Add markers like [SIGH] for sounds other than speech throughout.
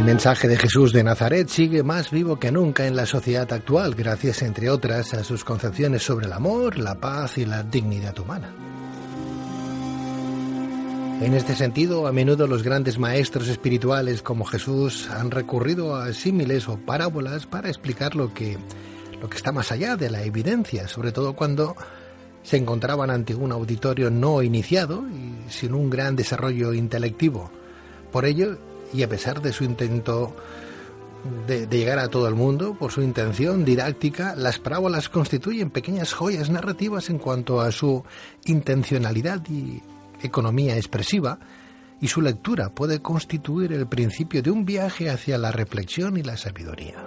El mensaje de Jesús de Nazaret sigue más vivo que nunca en la sociedad actual, gracias, entre otras, a sus concepciones sobre el amor, la paz y la dignidad humana. En este sentido, a menudo los grandes maestros espirituales como Jesús han recurrido a símiles o parábolas para explicar lo que, lo que está más allá de la evidencia, sobre todo cuando se encontraban ante un auditorio no iniciado y sin un gran desarrollo intelectivo. Por ello, y a pesar de su intento de, llegar a todo el mundo, por su intención didáctica, las parábolas constituyen pequeñas joyas narrativas en cuanto a su intencionalidad y economía expresiva, y su lectura puede constituir el principio de un viaje hacia la reflexión y la sabiduría.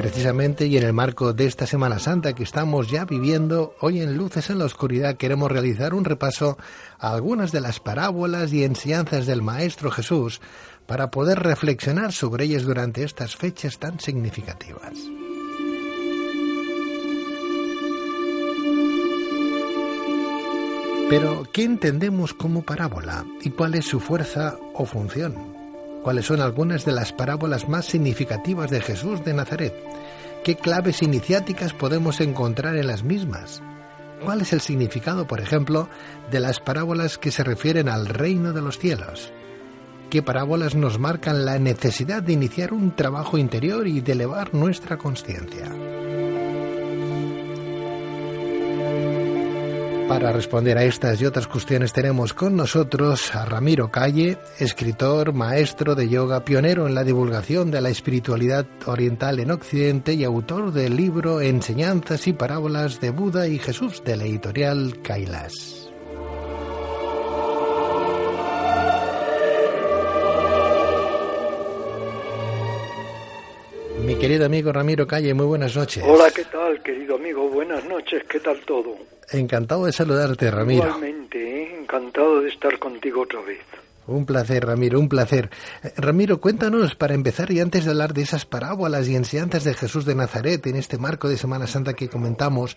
Precisamente y en el marco de esta Semana Santa que estamos ya viviendo, hoy en Luces en la Oscuridad queremos realizar un repaso a algunas de las parábolas y enseñanzas del Maestro Jesús para poder reflexionar sobre ellas durante estas fechas tan significativas. Pero, ¿qué entendemos como parábola y cuál es su fuerza o función? Cuáles son algunas de las parábolas más significativas de Jesús de Nazaret, qué claves iniciáticas podemos encontrar en las mismas, cuál es el significado, por ejemplo, de las parábolas que se refieren al reino de los cielos, qué parábolas nos marcan la necesidad de iniciar un trabajo interior y de elevar nuestra conciencia. Para responder a estas y otras cuestiones tenemos con nosotros a Ramiro Calle, escritor, maestro de yoga, pionero en la divulgación de la espiritualidad oriental en Occidente y autor del libro Enseñanzas y Parábolas de Buda y Jesús de la editorial Kailas. Querido amigo Ramiro Calle, muy buenas noches. Hola, ¿qué tal, querido amigo? Buenas noches, ¿qué tal todo? Encantado de saludarte, Ramiro. Igualmente, ¿eh? encantado de estar contigo otra vez. Un placer, Ramiro, un placer. Eh, Ramiro, cuéntanos, para empezar y antes de hablar de esas parábolas y enseñanzas de Jesús de Nazaret en este marco de Semana Santa que comentamos,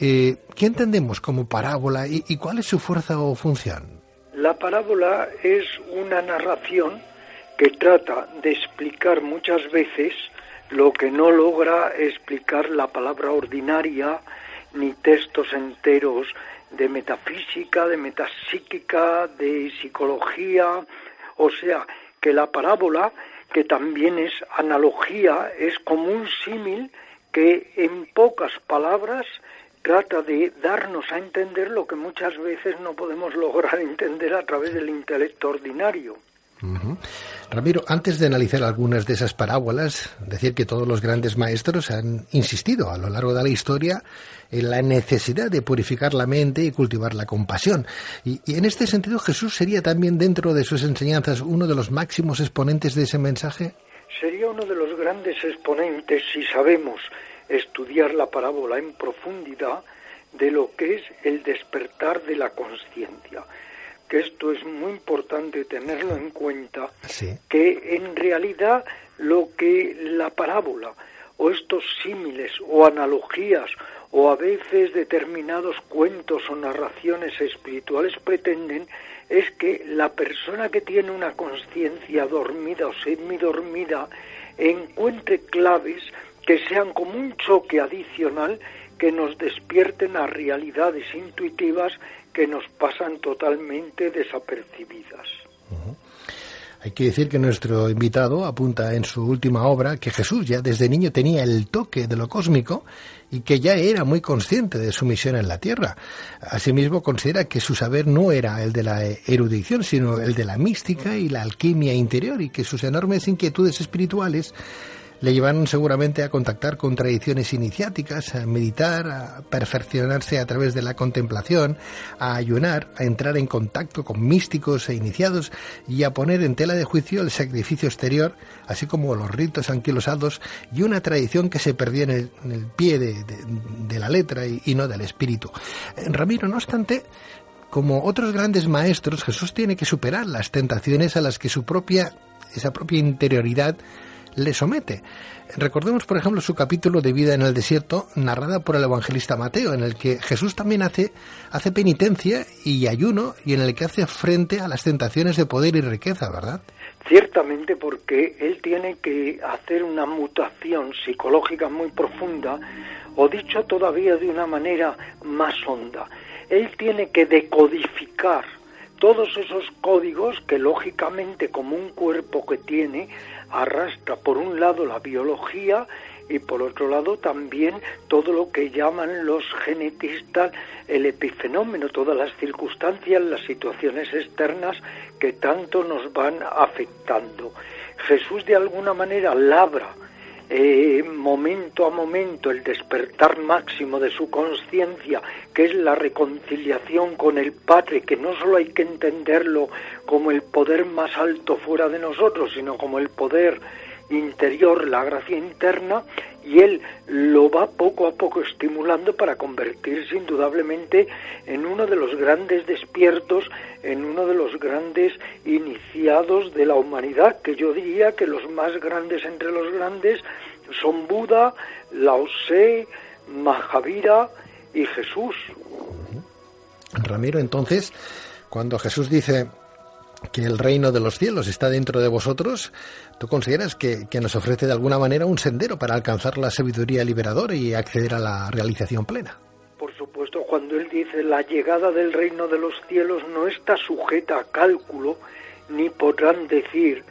eh, ¿qué entendemos como parábola y, y cuál es su fuerza o función? La parábola es una narración que trata de explicar muchas veces lo que no logra explicar la palabra ordinaria ni textos enteros de metafísica, de metapsíquica, de psicología, o sea, que la parábola, que también es analogía, es como un símil que en pocas palabras trata de darnos a entender lo que muchas veces no podemos [LAUGHS] lograr entender a través del intelecto ordinario. Ramiro, antes de analizar algunas de esas parábolas, decir que todos los grandes maestros han insistido a lo largo de la historia en la necesidad de purificar la mente y cultivar la compasión. Y, en este sentido, Jesús sería también dentro de sus enseñanzas uno de los máximos exponentes de ese mensaje. Sería uno de los grandes exponentes si sabemos estudiar la parábola en profundidad de lo que es el despertar de la conciencia que esto es muy importante tenerlo en cuenta, que en realidad lo que la parábola o estos símiles o analogías o a veces determinados cuentos o narraciones espirituales pretenden es que la persona que tiene una conciencia dormida o semidormida encuentre claves que sean como un choque adicional que nos despierten a realidades intuitivas que nos pasan totalmente desapercibidas. Hay que decir que nuestro invitado apunta en su última obra que Jesús ya desde niño tenía el toque de lo cósmico y que ya era muy consciente de su misión en la Tierra. Asimismo, considera que su saber no era el de la erudición, sino el de la mística y la alquimia interior y que sus enormes inquietudes espirituales le llevaron seguramente a contactar con tradiciones iniciáticas, a meditar, a perfeccionarse a través de la contemplación, a ayunar, a entrar en contacto con místicos e iniciados y a poner en tela de juicio el sacrificio exterior, así como los ritos anquilosados y una tradición que se perdía en el, pie de, la letra y, y no del espíritu. Eh, Ramiro, no obstante, como otros grandes maestros, Jesús tiene que superar las tentaciones a las que su propia, esa propia interioridad le somete. Recordemos, por ejemplo, su capítulo de vida en el desierto, narrada por el evangelista Mateo, en el que Jesús también hace, hace penitencia y ayuno y en el que hace frente a las tentaciones de poder y riqueza, ¿verdad? Ciertamente porque él tiene que hacer una mutación psicológica muy profunda, o dicho todavía de una manera más honda, él tiene que decodificar todos esos códigos que lógicamente como un cuerpo que tiene arrastra por un lado la biología y por otro lado también todo lo que llaman los genetistas el epifenómeno, todas las circunstancias, las situaciones externas que tanto nos van afectando. Jesús de alguna manera labra eh, momento a momento el despertar máximo de su conciencia, que es la reconciliación con el Padre, que no solo hay que entenderlo como el poder más alto fuera de nosotros, sino como el poder interior, la gracia interna, y él lo va poco a poco estimulando para convertirse indudablemente en uno de los grandes despiertos, en uno de los grandes iniciados de la humanidad, que yo diría que los más grandes entre los grandes son Buda, Lao Tse, Mahavira y Jesús. Ramiro, entonces, cuando Jesús dice que el reino de los cielos está dentro de vosotros, ¿tú consideras que, nos ofrece de alguna manera un sendero para alcanzar la sabiduría liberadora y acceder a la realización plena? Por supuesto, cuando él dice la llegada del reino de los cielos no está sujeta a cálculo, ni podrán decir,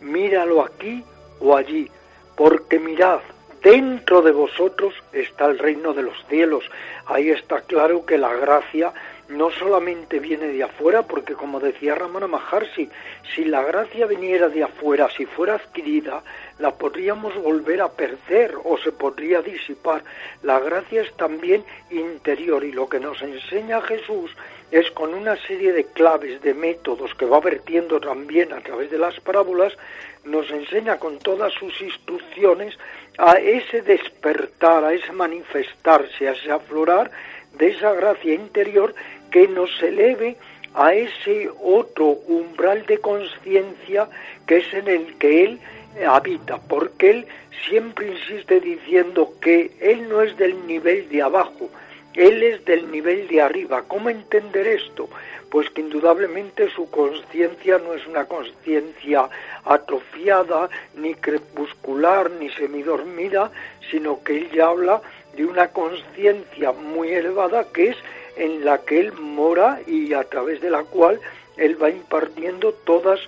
míralo aquí o allí, porque mirad, dentro de vosotros está el reino de los cielos. Ahí está claro que la gracia no solamente viene de afuera, porque como decía Ramana Maharshi, si la gracia viniera de afuera, si fuera adquirida, la podríamos volver a perder o se podría disipar. La gracia es también interior y lo que nos enseña Jesús es con una serie de claves, de métodos que va vertiendo también a través de las parábolas, nos enseña con todas sus instrucciones a ese despertar, a ese manifestarse, a ese aflorar de esa gracia interior que nos eleve a ese otro umbral de conciencia que es en el que Él habita, porque Él siempre insiste diciendo que Él no es del nivel de abajo, Él es del nivel de arriba. ¿Cómo entender esto? Pues que indudablemente su conciencia no es una conciencia atrofiada, ni crepuscular, ni semidormida, sino que Él ya habla de una conciencia muy elevada que es en la que Él mora y a través de la cual Él va impartiendo todas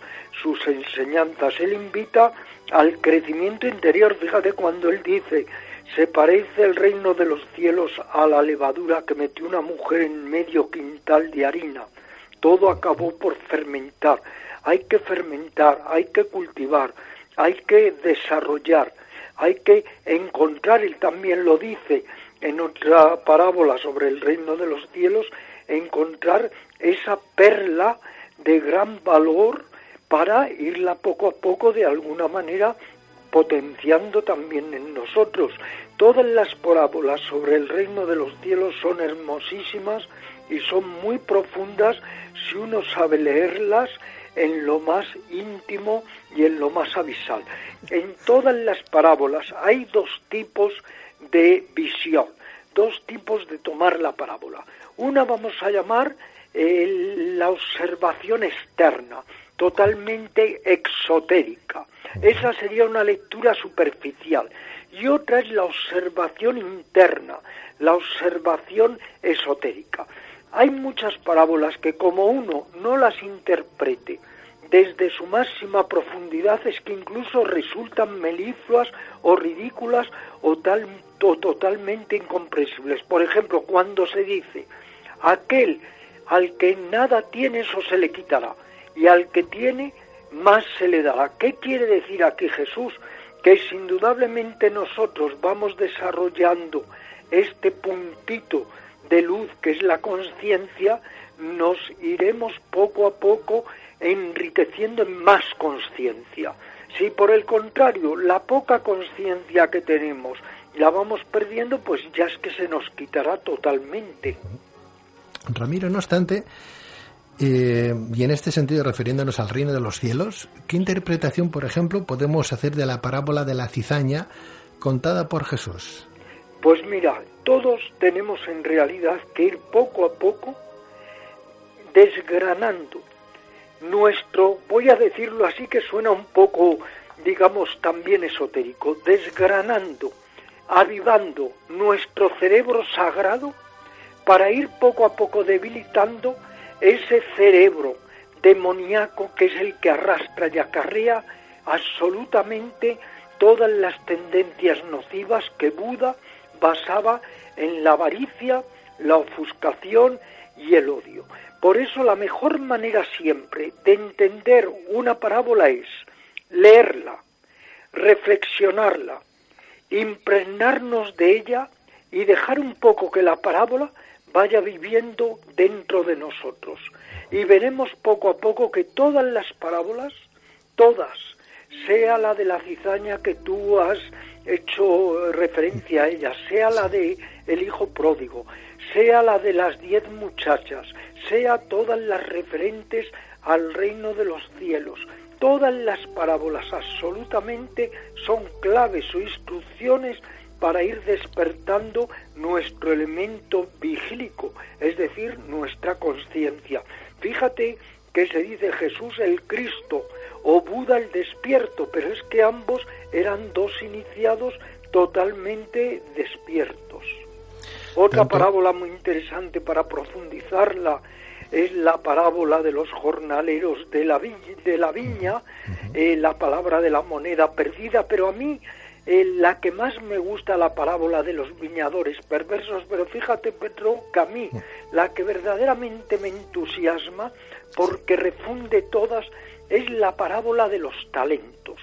sus enseñanzas. Él invita al crecimiento interior. Fíjate cuando Él dice, se parece el reino de los cielos a la levadura que metió una mujer en medio quintal de harina. Todo acabó por fermentar. Hay que fermentar, hay que cultivar, hay que desarrollar, hay que encontrar, él también lo dice, en otra parábola sobre el reino de los cielos, encontrar esa perla de gran valor para irla poco a poco de alguna manera potenciando también en nosotros. Todas las parábolas sobre el reino de los cielos son hermosísimas y son muy profundas si uno sabe leerlas en lo más íntimo y en lo más abisal. En todas las parábolas hay dos tipos de visión, dos tipos de tomar la parábola. Una vamos a llamar eh, la observación externa, totalmente exotérica. Esa sería una lectura superficial. y otra es la observación interna, la observación esotérica. Hay muchas parábolas que como uno no las interprete desde su máxima profundidad es que incluso resultan melifluas o ridículas o, tal, o totalmente incomprensibles. Por ejemplo, cuando se dice, aquel al que nada tiene eso se le quitará y al que tiene más se le dará. ¿Qué quiere decir aquí Jesús? Que si indudablemente nosotros vamos desarrollando este puntito de luz que es la conciencia, nos iremos poco a poco enriqueciendo en más conciencia. Si por el contrario la poca conciencia que tenemos la vamos perdiendo, pues ya es que se nos quitará totalmente. Ramiro, no obstante, eh, y en este sentido, refiriéndonos al reino de los cielos, ¿qué interpretación, por ejemplo, podemos hacer de la parábola de la cizaña contada por Jesús? Pues mira, todos tenemos en realidad que ir poco a poco desgranando nuestro, voy a decirlo así que suena un poco, digamos, también esotérico, desgranando, avivando nuestro cerebro sagrado para ir poco a poco debilitando ese cerebro demoníaco que es el que arrastra y acarrea absolutamente todas las tendencias nocivas que Buda basaba en la avaricia, la ofuscación y el odio. Por eso la mejor manera siempre de entender una parábola es leerla, reflexionarla, impregnarnos de ella y dejar un poco que la parábola vaya viviendo dentro de nosotros. Y veremos poco a poco que todas las parábolas, todas, sea la de la cizaña que tú has hecho referencia a ella, sea la de el hijo pródigo, sea la de las diez muchachas, sea todas las referentes al reino de los cielos, todas las parábolas absolutamente son claves o instrucciones para ir despertando nuestro elemento vigílico, es decir, nuestra conciencia. Fíjate que se dice Jesús el Cristo o Buda el despierto, pero es que ambos eran dos iniciados totalmente despiertos. Otra parábola muy interesante para profundizarla es la parábola de los jornaleros de la, de la viña, eh, la palabra de la moneda perdida, pero a mí eh, la que más me gusta la parábola de los viñadores perversos, pero fíjate, Petro, que a mí la que verdaderamente me entusiasma, porque refunde todas, es la parábola de los talentos,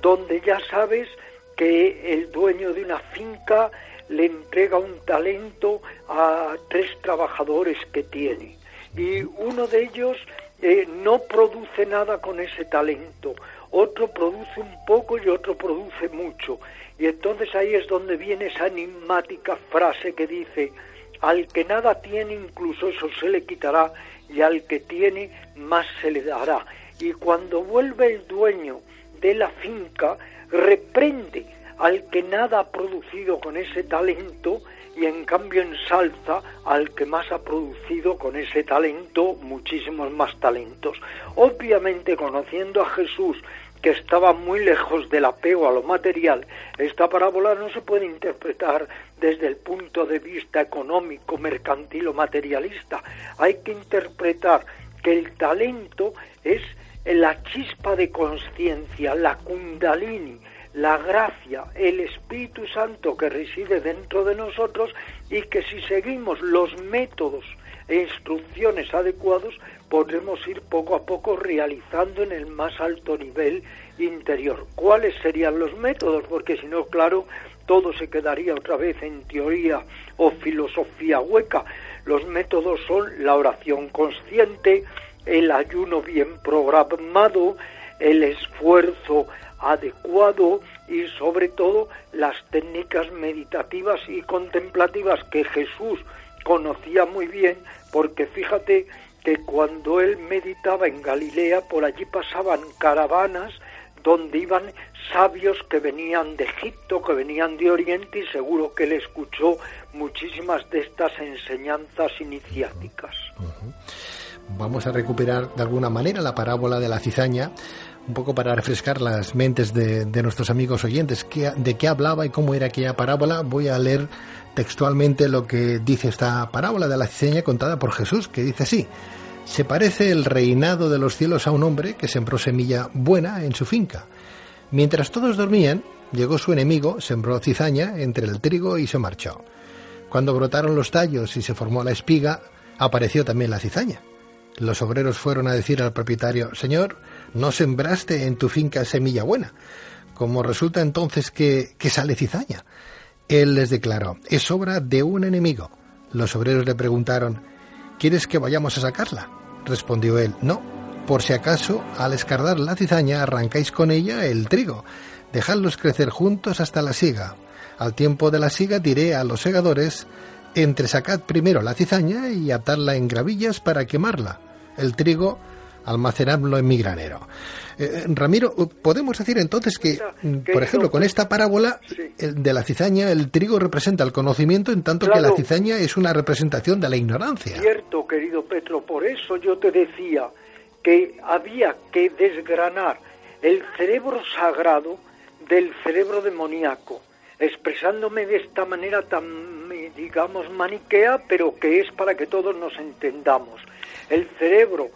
donde ya sabes que el dueño de una finca le entrega un talento a tres trabajadores que tiene y uno de ellos eh, no produce nada con ese talento, otro produce un poco y otro produce mucho. Y entonces ahí es donde viene esa enigmática frase que dice, al que nada tiene incluso eso se le quitará y al que tiene más se le dará. Y cuando vuelve el dueño de la finca, reprende al que nada ha producido con ese talento y en cambio ensalza al que más ha producido con ese talento muchísimos más talentos. Obviamente conociendo a Jesús que estaba muy lejos del apego a lo material, esta parábola no se puede interpretar desde el punto de vista económico, mercantil o materialista. Hay que interpretar que el talento es la chispa de conciencia, la kundalini, la gracia, el Espíritu Santo que reside dentro de nosotros y que si seguimos los métodos e instrucciones adecuados podremos ir poco a poco realizando en el más alto nivel interior. ¿Cuáles serían los métodos? Porque si no, claro, todo se quedaría otra vez en teoría o filosofía hueca. Los métodos son la oración consciente, el ayuno bien programado, el esfuerzo adecuado y sobre todo las técnicas meditativas y contemplativas que Jesús conocía muy bien porque fíjate que cuando él meditaba en Galilea, por allí pasaban caravanas donde iban sabios que venían de Egipto, que venían de Oriente y seguro que él escuchó muchísimas de estas enseñanzas iniciáticas. Vamos a recuperar de alguna manera la parábola de la cizaña un poco para refrescar las mentes de, nuestros amigos oyentes, de qué hablaba y cómo era aquella parábola, voy a leer textualmente lo que dice esta parábola de la cizaña contada por Jesús, que dice así. Se parece el reinado de los cielos a un hombre que sembró semilla buena en su finca. Mientras todos dormían, llegó su enemigo, sembró cizaña entre el trigo y se marchó. Cuando brotaron los tallos y se formó la espiga, apareció también la cizaña. Los obreros fueron a decir al propietario, Señor, no sembraste en tu finca semilla buena. Como resulta entonces que, sale cizaña. Él les declaró, es obra de un enemigo. Los obreros le preguntaron, ¿quieres que vayamos a sacarla? Respondió él, no, por si acaso al escardar la cizaña arrancáis con ella el trigo. Dejadlos crecer juntos hasta la siga. Al tiempo de la siga diré a los segadores, entresacad primero la cizaña y atarla en gravillas para quemarla. El trigo almacenarlo en mi granero. Eh, Ramiro, podemos decir entonces que, mm, por ejemplo, con esta parábola de la cizaña, el trigo representa el conocimiento, en tanto que la cizaña es una representación de la ignorancia. Cierto, querido Petro, por eso yo te decía que había que desgranar el cerebro sagrado del cerebro demoníaco, expresándome de esta manera tan, digamos, maniquea, pero que es para que todos nos entendamos. El cerebro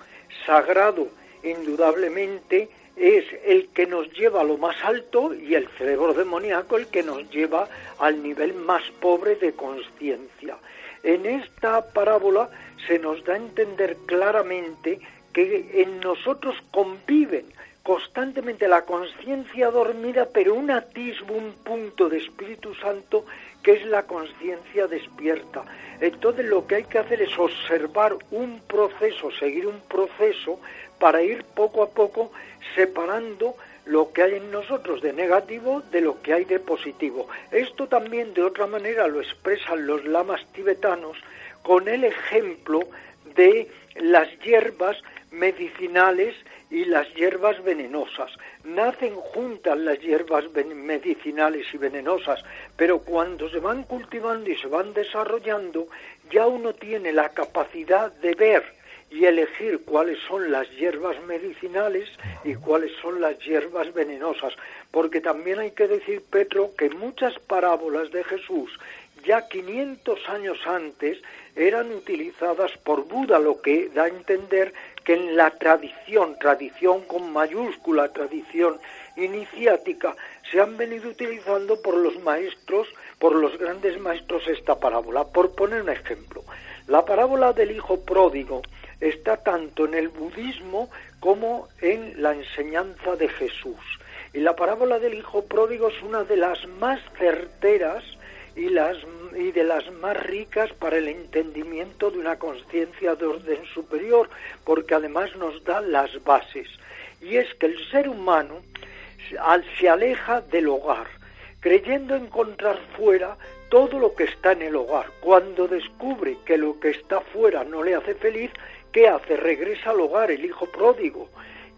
sagrado, indudablemente, es el que nos lleva a lo más alto y el cerebro demoníaco el que nos lleva al nivel más pobre de conciencia. En esta parábola se nos da a entender claramente que en nosotros conviven constantemente la conciencia dormida, pero un atisbo, un punto de Espíritu Santo que es la conciencia despierta. Entonces lo que hay que hacer es observar un proceso, seguir un proceso para ir poco a poco separando lo que hay en nosotros de negativo de lo que hay de positivo. Esto también de otra manera lo expresan los lamas tibetanos con el ejemplo de las hierbas medicinales y las hierbas venenosas. Nacen juntas las hierbas medicinales y venenosas, pero cuando se van cultivando y se van desarrollando, ya uno tiene la capacidad de ver y elegir cuáles son las hierbas medicinales y cuáles son las hierbas venenosas, porque también hay que decir, Petro, que muchas parábolas de Jesús ya 500 años antes eran utilizadas por Buda, lo que da a entender que en la tradición, tradición con mayúscula, tradición iniciática, se han venido utilizando por los maestros, por los grandes maestros esta parábola. Por poner un ejemplo, la parábola del hijo pródigo está tanto en el budismo como en la enseñanza de Jesús. Y la parábola del hijo pródigo es una de las más certeras y, las, y de las más ricas para el entendimiento de una conciencia de orden superior, porque además nos da las bases. Y es que el ser humano se aleja del hogar, creyendo encontrar fuera todo lo que está en el hogar. Cuando descubre que lo que está fuera no le hace feliz, ¿qué hace? Regresa al hogar, el hijo pródigo.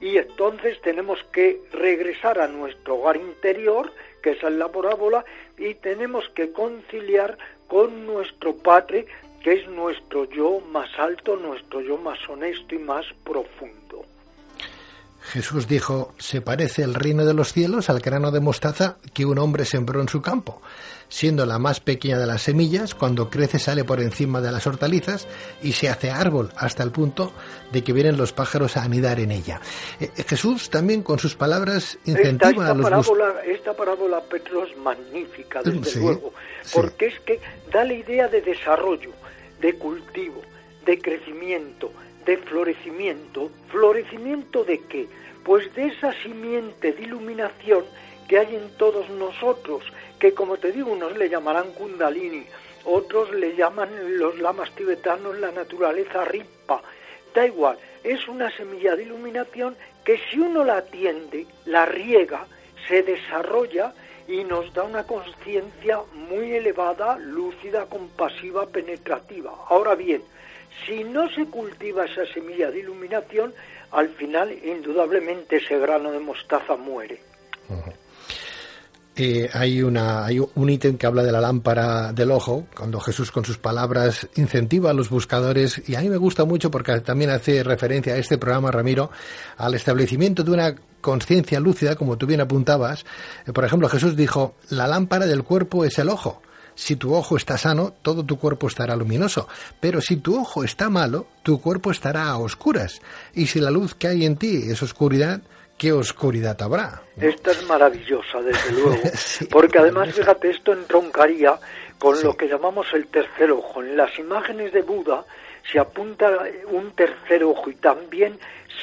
Y entonces tenemos que regresar a nuestro hogar interior, que es la parábola, y tenemos que conciliar con nuestro Padre, que es nuestro yo más alto, nuestro yo más honesto y más profundo. Jesús dijo, se parece el reino de los cielos al grano de mostaza que un hombre sembró en su campo. Siendo la más pequeña de las semillas, cuando crece sale por encima de las hortalizas y se hace árbol hasta el punto de que vienen los pájaros a anidar en ella. Eh, eh, Jesús también con sus palabras incentiva a los parábola, Esta parábola, Petro, es magnífica, desde luego, porque es que da la idea de desarrollo, de cultivo, de crecimiento, de florecimiento. ¿Florecimiento de qué? Pues de esa simiente de iluminación que hay en todos nosotros, que como te digo, unos le llamarán kundalini, otros le llaman los lamas tibetanos la naturaleza ripa. Da igual, es una semilla de iluminación que si uno la atiende, la riega, se desarrolla y nos da una conciencia muy elevada, lúcida, compasiva, penetrativa. Ahora bien, si no se cultiva esa semilla de iluminación, al final indudablemente ese grano de mostaza muere. eh, hay, una, hay un ítem que habla de la lámpara del ojo, cuando Jesús con sus palabras incentiva a los buscadores, y a mí me gusta mucho porque también hace referencia a este programa, Ramiro, al establecimiento de una conciencia lúcida, como tú bien apuntabas. Eh, por ejemplo, Jesús dijo, la lámpara del cuerpo es el ojo. Si tu ojo está sano, todo tu cuerpo estará luminoso. Pero si tu ojo está malo, tu cuerpo estará a oscuras. Y si la luz que hay en ti es oscuridad, ¿qué oscuridad habrá? Esta es maravillosa, desde luego. [LAUGHS] porque además, fíjate, esto entroncaría con lo que llamamos el tercer ojo. En las imágenes de Buda se apunta un tercer ojo y también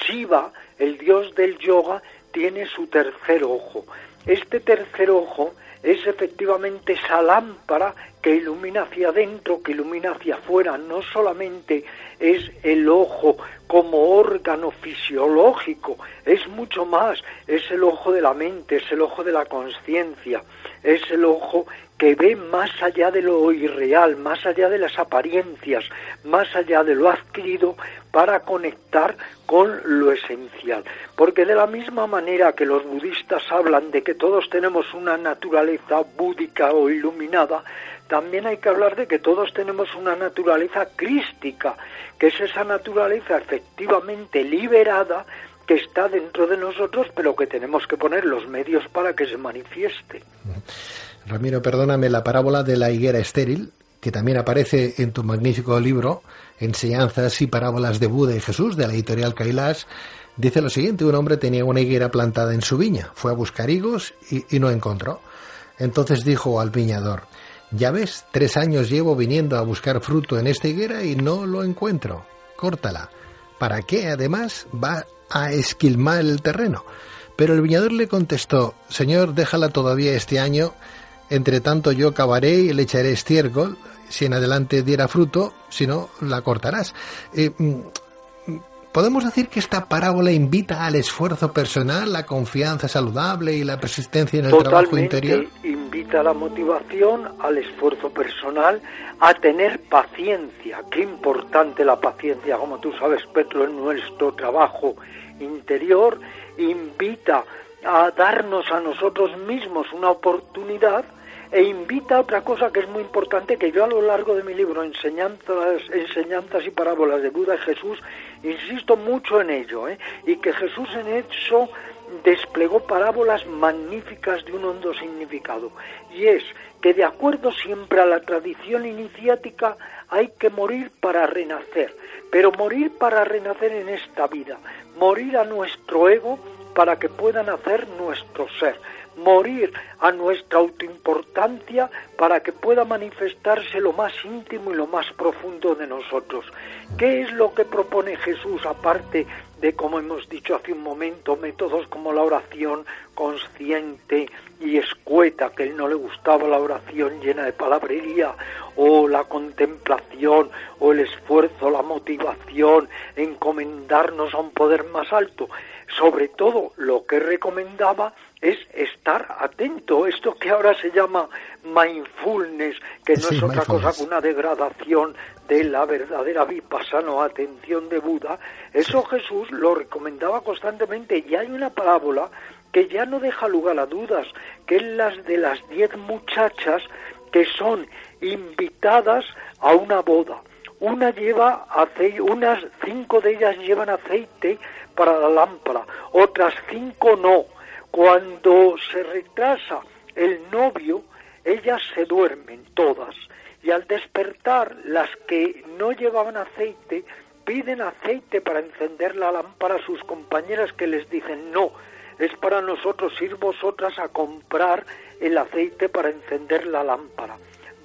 Shiva, el dios del yoga, tiene su tercer ojo. Este tercer ojo es efectivamente esa lámpara que ilumina hacia adentro, que ilumina hacia afuera, no solamente es el ojo como órgano fisiológico, es mucho más, es el ojo de la mente, es el ojo de la conciencia, es el ojo que ve más allá de lo irreal, más allá de las apariencias, más allá de lo adquirido para conectar con lo esencial. Porque de la misma manera que los budistas hablan de que todos tenemos una naturaleza búdica o iluminada, también hay que hablar de que todos tenemos una naturaleza crística, que es esa naturaleza efectivamente liberada que está dentro de nosotros, pero que tenemos que poner los medios para que se manifieste. Ramiro, perdóname, la parábola de la higuera estéril, que también aparece en tu magnífico libro, Enseñanzas y Parábolas de Buda y Jesús, de la editorial Kailash, dice lo siguiente, un hombre tenía una higuera plantada en su viña, fue a buscar higos y, y no encontró. Entonces dijo al viñador, ya ves, tres años llevo viniendo a buscar fruto en esta higuera y no lo encuentro. Córtala. ¿Para qué, además, va a esquilmar el terreno? Pero el viñador le contestó, Señor, déjala todavía este año, entre tanto yo cavaré y le echaré estiércol, si en adelante diera fruto, si no, la cortarás. Eh, mm, ¿Podemos decir que esta parábola invita al esfuerzo personal, la confianza saludable y la persistencia en el trabajo interior? Invita a la motivación, al esfuerzo personal, a tener paciencia. Qué importante la paciencia, como tú sabes, Petro, en nuestro trabajo interior. Invita a darnos a nosotros mismos una oportunidad e invita a otra cosa que es muy importante, que yo a lo largo de mi libro, Enseñanzas, enseñanzas y Parábolas de Buda y Jesús, insisto mucho en ello, ¿eh? y que Jesús en eso desplegó parábolas magníficas de un hondo significado, y es que de acuerdo siempre a la tradición iniciática hay que morir para renacer, pero morir para renacer en esta vida, morir a nuestro ego para que pueda nacer nuestro ser, morir a nuestra autoimportancia para que pueda manifestarse lo más íntimo y lo más profundo de nosotros. ¿Qué es lo que propone Jesús aparte de, como hemos dicho hace un momento, métodos como la oración consciente y escueta, que a él no le gustaba la oración llena de palabrería, o la contemplación, o el esfuerzo, la motivación, encomendarnos a un poder más alto? Sobre todo lo que recomendaba es estar atento. Esto que ahora se llama mindfulness, que no es otra cosa que una degradación de la verdadera vipassana o atención de Buda, eso Jesús lo recomendaba constantemente. Y hay una parábola que ya no deja lugar a dudas, que es las de las diez muchachas que son invitadas a una boda. Una lleva aceite, unas cinco de ellas llevan aceite para la lámpara, otras cinco no cuando se retrasa el novio, ellas se duermen todas y al despertar las que no llevaban aceite piden aceite para encender la lámpara a sus compañeras que les dicen no, es para nosotros ir vosotras a comprar el aceite para encender la lámpara.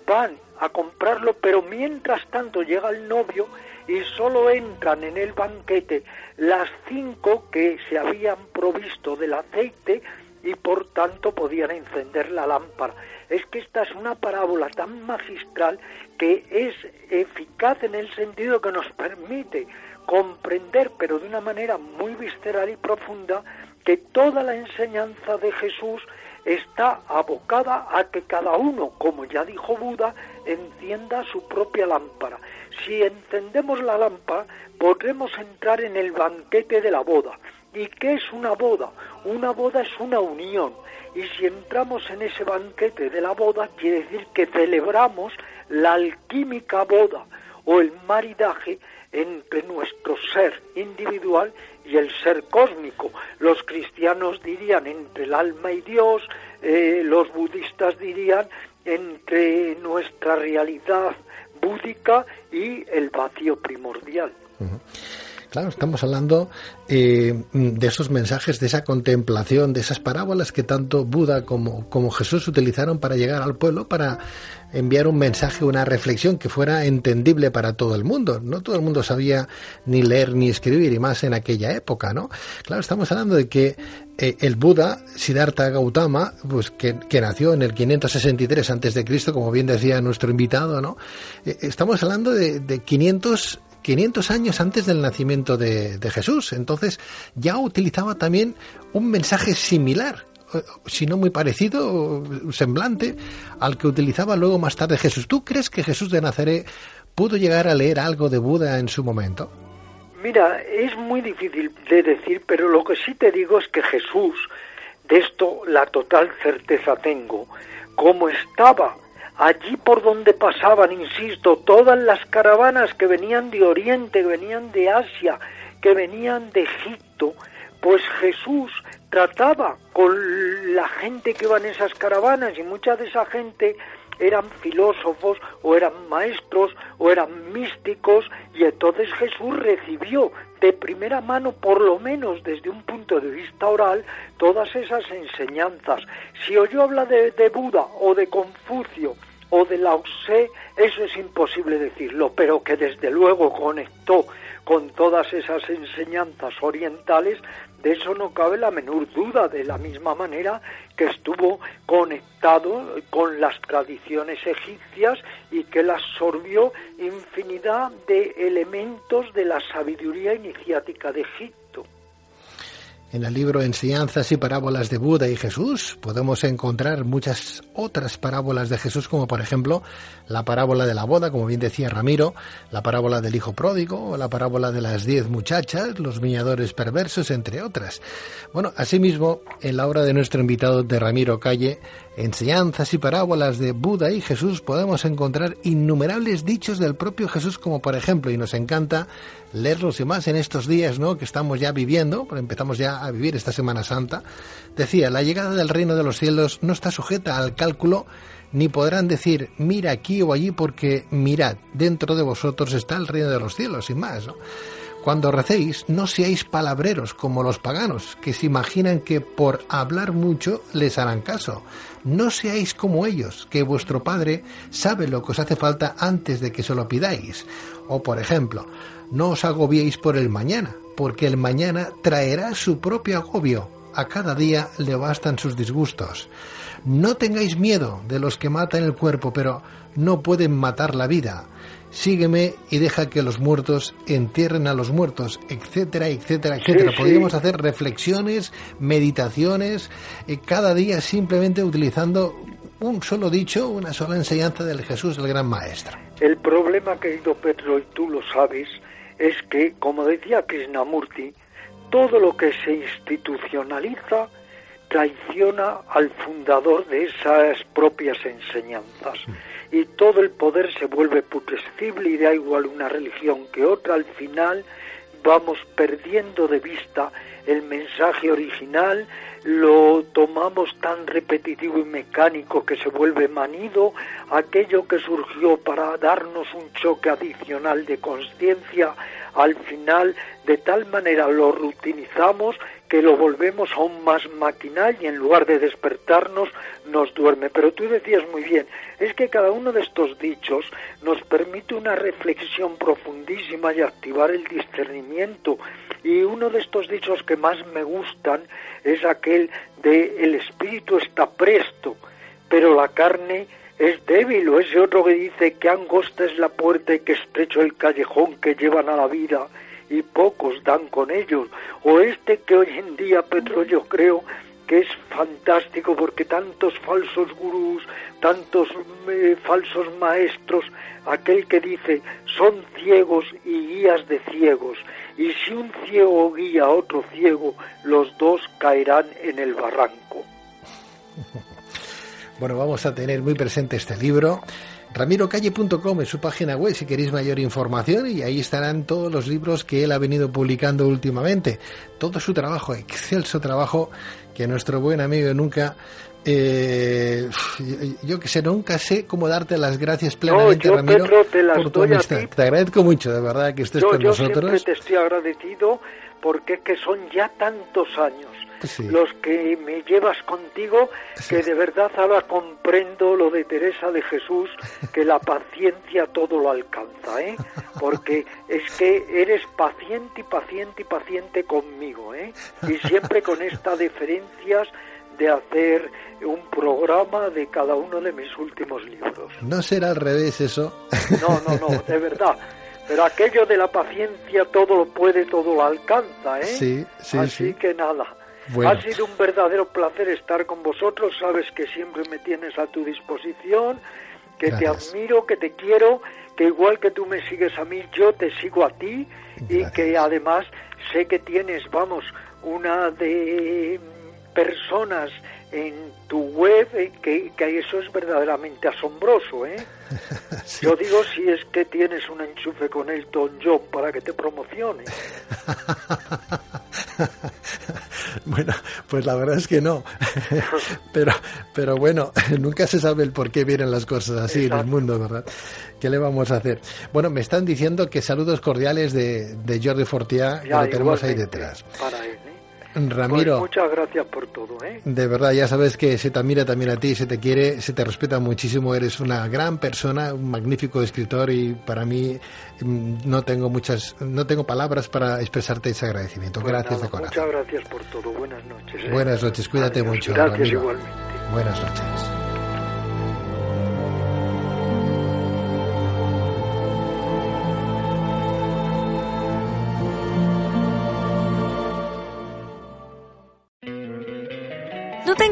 Van a comprarlo, pero mientras tanto llega el novio y solo entran en el banquete las cinco que se habían provisto del aceite y por tanto podían encender la lámpara. Es que esta es una parábola tan magistral que es eficaz en el sentido que nos permite comprender, pero de una manera muy visceral y profunda, que toda la enseñanza de Jesús está abocada a que cada uno, como ya dijo Buda, encienda su propia lámpara. Si encendemos la lámpara, podremos entrar en el banquete de la boda. ¿Y qué es una boda? Una boda es una unión. Y si entramos en ese banquete de la boda, quiere decir que celebramos la alquímica boda o el maridaje entre nuestro ser individual y el ser cósmico. Los cristianos dirían entre el alma y Dios, eh, los budistas dirían entre nuestra realidad búdica y el vacío primordial. Claro, estamos hablando eh, de esos mensajes, de esa contemplación, de esas parábolas que tanto Buda como, como Jesús utilizaron para llegar al pueblo, para enviar un mensaje, una reflexión que fuera entendible para todo el mundo. No todo el mundo sabía ni leer ni escribir, y más en aquella época, ¿no? Claro, estamos hablando de que eh, el Buda, Siddhartha Gautama, pues que, nació en el 563 antes de Cristo, como bien decía nuestro invitado, ¿no? Eh, estamos hablando de, de 500 500 años antes del nacimiento de, Jesús. Entonces ya utilizaba también un mensaje similar, si no muy parecido, semblante, al que utilizaba luego más tarde Jesús. ¿Tú crees que Jesús de Nazaret pudo llegar a leer algo de Buda en su momento? Mira, es muy difícil de decir, pero lo que sí te digo es que Jesús, de esto la total certeza tengo, como estaba allí por donde pasaban, insisto, todas las caravanas que venían de Oriente, que venían de Asia, que venían de Egipto, pues Jesús trataba con la gente que iba en esas caravanas y mucha de esa gente eran filósofos o eran maestros o eran místicos y entonces Jesús recibió de primera mano, por lo menos desde un punto de vista oral, todas esas enseñanzas. Si oyó hablar de, de Buda o de Confucio o de Lao Tse, eso es imposible decirlo, pero que desde luego conectó con todas esas enseñanzas orientales, de eso no cabe la menor duda, de la misma manera que estuvo conectado con las tradiciones egipcias y que las absorbió infinidad de elementos de la sabiduría iniciática de Egipto. En el libro Enseñanzas y Parábolas de Buda y Jesús podemos encontrar muchas otras parábolas de Jesús, como por ejemplo la parábola de la boda, como bien decía Ramiro, la parábola del hijo pródigo, la parábola de las diez muchachas, los viñadores perversos, entre otras. Bueno, asimismo, en la obra de nuestro invitado de Ramiro Calle, enseñanzas y parábolas de Buda y Jesús podemos encontrar innumerables dichos del propio Jesús, como por ejemplo, y nos encanta leerlos y más en estos días ¿no? que estamos ya viviendo, empezamos ya a vivir esta Semana Santa, decía, la llegada del reino de los cielos no está sujeta al cálculo, ni podrán decir, mira aquí o allí, porque mirad, dentro de vosotros está el reino de los cielos, sin más. Cuando recéis, no seáis palabreros como los paganos, que se imaginan que por hablar mucho les harán caso. No seáis como ellos, que vuestro Padre sabe lo que os hace falta antes de que se lo pidáis. O, por ejemplo, no os agobiéis por el mañana, porque el mañana traerá su propio agobio. A cada día le bastan sus disgustos. No tengáis miedo de los que matan el cuerpo, pero no pueden matar la vida sígueme y deja que los muertos entierren a los muertos, etcétera, etcétera, etcétera. Podríamos hacer reflexiones, meditaciones, eh, cada día simplemente utilizando un solo dicho, una sola enseñanza del Jesús, el gran maestro. El problema, querido Pedro, y tú lo sabes, es que, como decía Krishnamurti, todo lo que se institucionaliza traiciona al fundador de esas propias enseñanzas y todo el poder se vuelve putrescible y da igual una religión que otra, al final vamos perdiendo de vista el mensaje original, lo tomamos tan repetitivo y mecánico que se vuelve manido, aquello que surgió para darnos un choque adicional de conciencia, al final de tal manera lo rutinizamos que lo volvemos aún más maquinal y en lugar de despertarnos nos duerme. Pero tú decías muy bien, es que cada uno de estos dichos nos permite una reflexión profundísima y activar el discernimiento. Y uno de estos dichos que más me gustan es aquel de el espíritu está presto, pero la carne es débil, o ese otro que dice que angosta es la puerta y que estrecho el callejón que llevan a la vida y pocos dan con ellos, o este que hoy en día, Pedro, yo creo que es fantástico porque tantos falsos gurús, tantos eh, falsos maestros, aquel que dice son ciegos y guías de ciegos, y si un ciego guía a otro ciego, los dos caerán en el barranco. [LAUGHS] Bueno, vamos a tener muy presente este libro. RamiroCalle.com es su página web si queréis mayor información y ahí estarán todos los libros que él ha venido publicando últimamente. Todo su trabajo, excelso trabajo que nuestro buen amigo nunca eh, yo, que sé, nunca sé cómo darte las gracias plenamente, Ramiro, por tu amistad. Te agradezco mucho, de verdad, que estés con nosotros. Yo siempre te estoy agradecido porque es que son ya tantos años los que me llevas contigo, que de verdad ahora comprendo lo de Teresa de Jesús, que la paciencia todo lo alcanza, ¿eh? Porque es que eres paciente y paciente y paciente conmigo, ¿eh? Y siempre con estas deferencias de hacer un programa de cada uno de mis últimos libros. ¿No será al revés eso? No, no, no, de verdad. Pero aquello de la paciencia todo lo puede, todo lo alcanza, ¿eh? Sí, sí, Así que nada. Ha sido un verdadero placer estar con vosotros. Sabes que siempre me tienes a tu disposición, que te admiro, que te quiero, que igual que tú me sigues a mí, yo te sigo a ti y que además sé que tienes, vamos, una de personas en tu web eh, que, que, eso es verdaderamente asombroso, ¿eh? [LAUGHS] Yo digo si es que tienes un enchufe con Elton John para que te promocione. [LAUGHS] [LAUGHS] bueno, pues la verdad es que no. [LAUGHS] pero, pero bueno, [LAUGHS] nunca se sabe el por qué vienen las cosas así en el mundo, ¿verdad? ¿Qué le vamos a hacer? Bueno, me están diciendo que saludos cordiales de, de Jordi Fortiá, que lo tenemos ahí detrás. Para él. Ramiro. Pues muchas gracias por todo, ¿eh? De verdad, ya sabes que se te admira también a ti, se te quiere, se te respeta muchísimo, eres una gran persona, un magnífico escritor y para mí mm, no tengo muchas, no tengo palabras para expresarte ese agradecimiento. Pues gracias de corazón. Muchas gracias por todo. Buenas noches. ¿eh? Buenas noches, cuídate mucho. Gracias igualmente. Buenas noches.